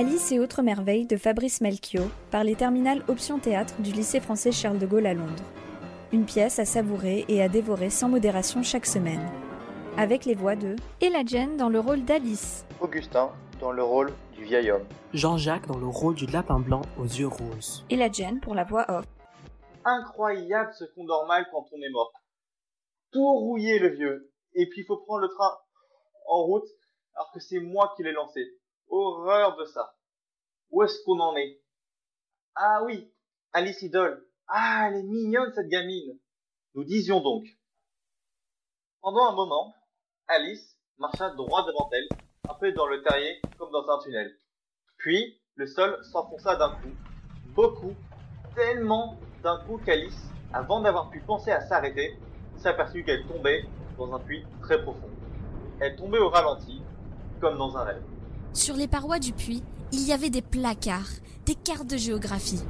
Alice et autres merveilles de Fabrice Melchior par les terminales Option Théâtre du lycée français Charles de Gaulle à Londres. Une pièce à savourer et à dévorer sans modération chaque semaine. Avec les voix de Ella Jane dans le rôle d'Alice, Augustin dans le rôle du vieil homme. Jean-Jacques dans le rôle du lapin blanc aux yeux roses. Ella Jane pour la voix off. Incroyable ce qu'on dort mal quand on est mort. Tout rouillé le vieux. Et puis il faut prendre le train en route alors que c'est moi qui l'ai lancé. Horreur de ça. Où est-ce qu'on en est? Ah oui, Alice Idol. Ah, elle est mignonne cette gamine. Nous disions donc. Pendant un moment, Alice marcha droit devant elle, un peu dans le terrier comme dans un tunnel. Puis, le sol s'enfonça d'un coup. Beaucoup, tellement d'un coup qu'Alice, avant d'avoir pu penser à s'arrêter, s'aperçut qu'elle tombait dans un puits très profond. Elle tombait au ralenti, comme dans un rêve. Sur les parois du puits, il y avait des placards, des cartes de géographie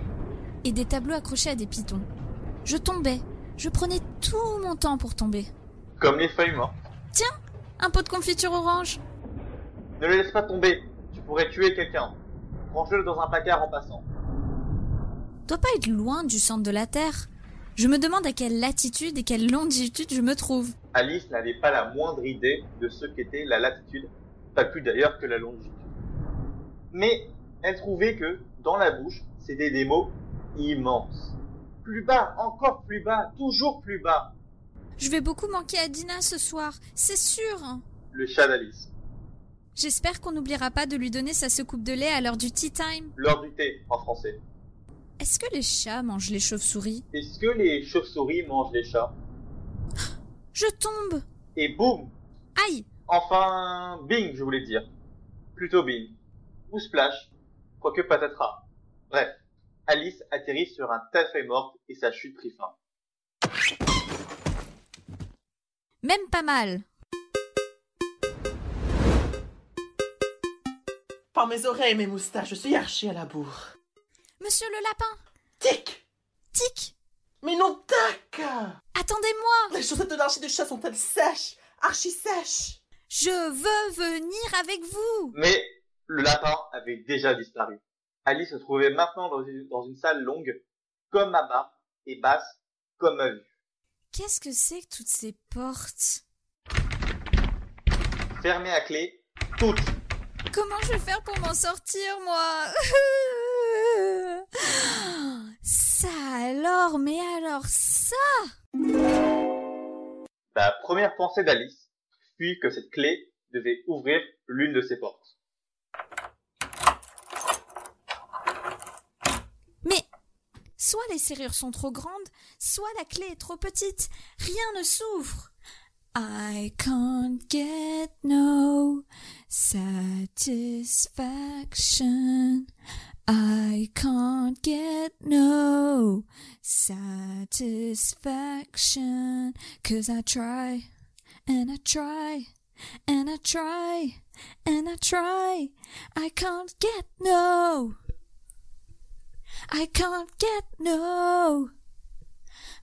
et des tableaux accrochés à des pitons. Je tombais, je prenais tout mon temps pour tomber. Comme les feuilles mortes. Tiens, un pot de confiture orange. Ne le laisse pas tomber, tu pourrais tuer quelqu'un. Range-le dans un placard en passant. Doit pas être loin du centre de la Terre. Je me demande à quelle latitude et quelle longitude je me trouve. Alice n'avait pas la moindre idée de ce qu'était la latitude, pas plus d'ailleurs que la longitude. Mais elle trouvait que, dans la bouche, c'était des mots immenses. Plus bas, encore plus bas, toujours plus bas. Je vais beaucoup manquer à Dina ce soir, c'est sûr. Le chat d'Alice. J'espère qu'on n'oubliera pas de lui donner sa secoupe de lait à l'heure du tea time. L'heure du thé, en français. Est-ce que les chats mangent les chauves-souris? Est-ce que les chauves-souris mangent les chats? Je tombe Et boum Aïe Enfin, bing, je voulais dire. Plutôt bing. Ou splash. Quoique patatras. Bref, Alice atterrit sur un tas de feuilles mortes et sa chute prit fin. Même pas mal. Par mes oreilles et mes moustaches, je suis archi à la bourre. Monsieur le lapin Tic Tic Mais non, tac Attendez-moi Les chaussettes de l'archi de chat sont-elles sèches? Archi sèches Je veux venir avec vous Mais le lapin avait déjà disparu. Alice se trouvait maintenant dans une, dans une salle longue, comme à bas, et basse, comme à vue. Qu'est-ce que c'est que toutes ces portes? Fermée à clé, toutes. Comment je vais faire pour m'en sortir, moi? Ça alors, mais alors ça? La première pensée d'Alice fut que cette clé devait ouvrir l'une de ces portes. Mais soit les serrures sont trop grandes, soit la clé est trop petite. Rien ne s'ouvre. I can't get no satisfaction. I can't get no satisfaction. Cause I try and I try and I try and I try. I can't get no. I can't get no.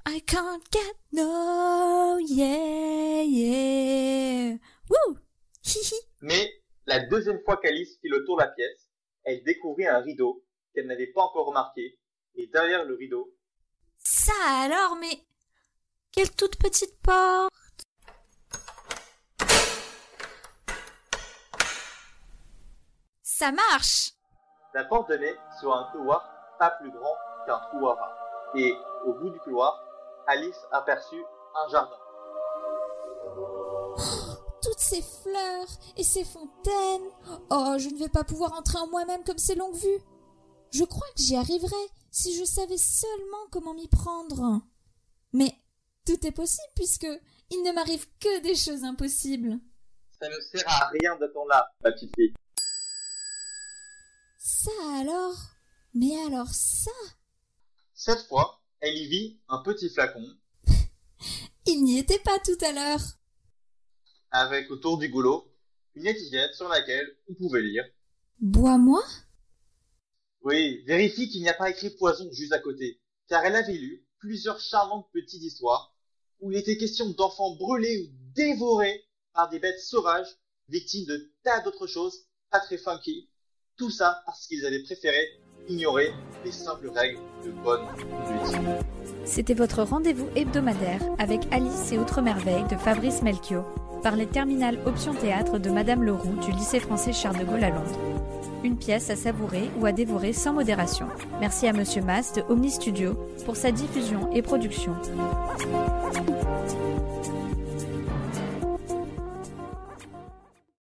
I can't get no. Yeah, yeah. Woo! Mais la deuxième fois qu'Alice fit le tour de la pièce, elle découvrit un rideau qu'elle n'avait pas encore remarqué, et derrière le rideau, Ça alors, mais quelle toute petite porte. Ça marche. la porte donnait sur un couloir pas plus grand qu'un trou à rat. Et au bout du couloir, Alice aperçut un jardin. Toutes ces fleurs et ces fontaines. Oh, je ne vais pas pouvoir entrer en moi-même comme ces longues vues. Je crois que j'y arriverais si je savais seulement comment m'y prendre. Mais tout est possible puisque il ne m'arrive que des choses impossibles. Ça ne sert à rien d'attendre là, ma petite fille. Ça alors? Mais alors ça? Cette fois, elle y vit un petit flacon, Il n'y était pas tout à l'heure. avec autour du goulot une étiquette sur laquelle on pouvait lire. Bois-moi? Oui, vérifie qu'il n'y a pas écrit poison juste à côté, car elle avait lu plusieurs charmantes petites histoires où il était question d'enfants brûlés ou dévorés par des bêtes sauvages, victimes de tas d'autres choses pas très funky, Tout ça parce qu'ils avaient préféré ignorer les simples règles de bonne conduite. C'était votre rendez-vous hebdomadaire avec Alice et autres merveilles de Fabrice Melchior par les terminales Option Théâtre de Madame Leroux du lycée français Charles de Gaulle à Londres. Une pièce à savourer ou à dévorer sans modération. Merci à Monsieur Mas de Omni Studio pour sa diffusion et production.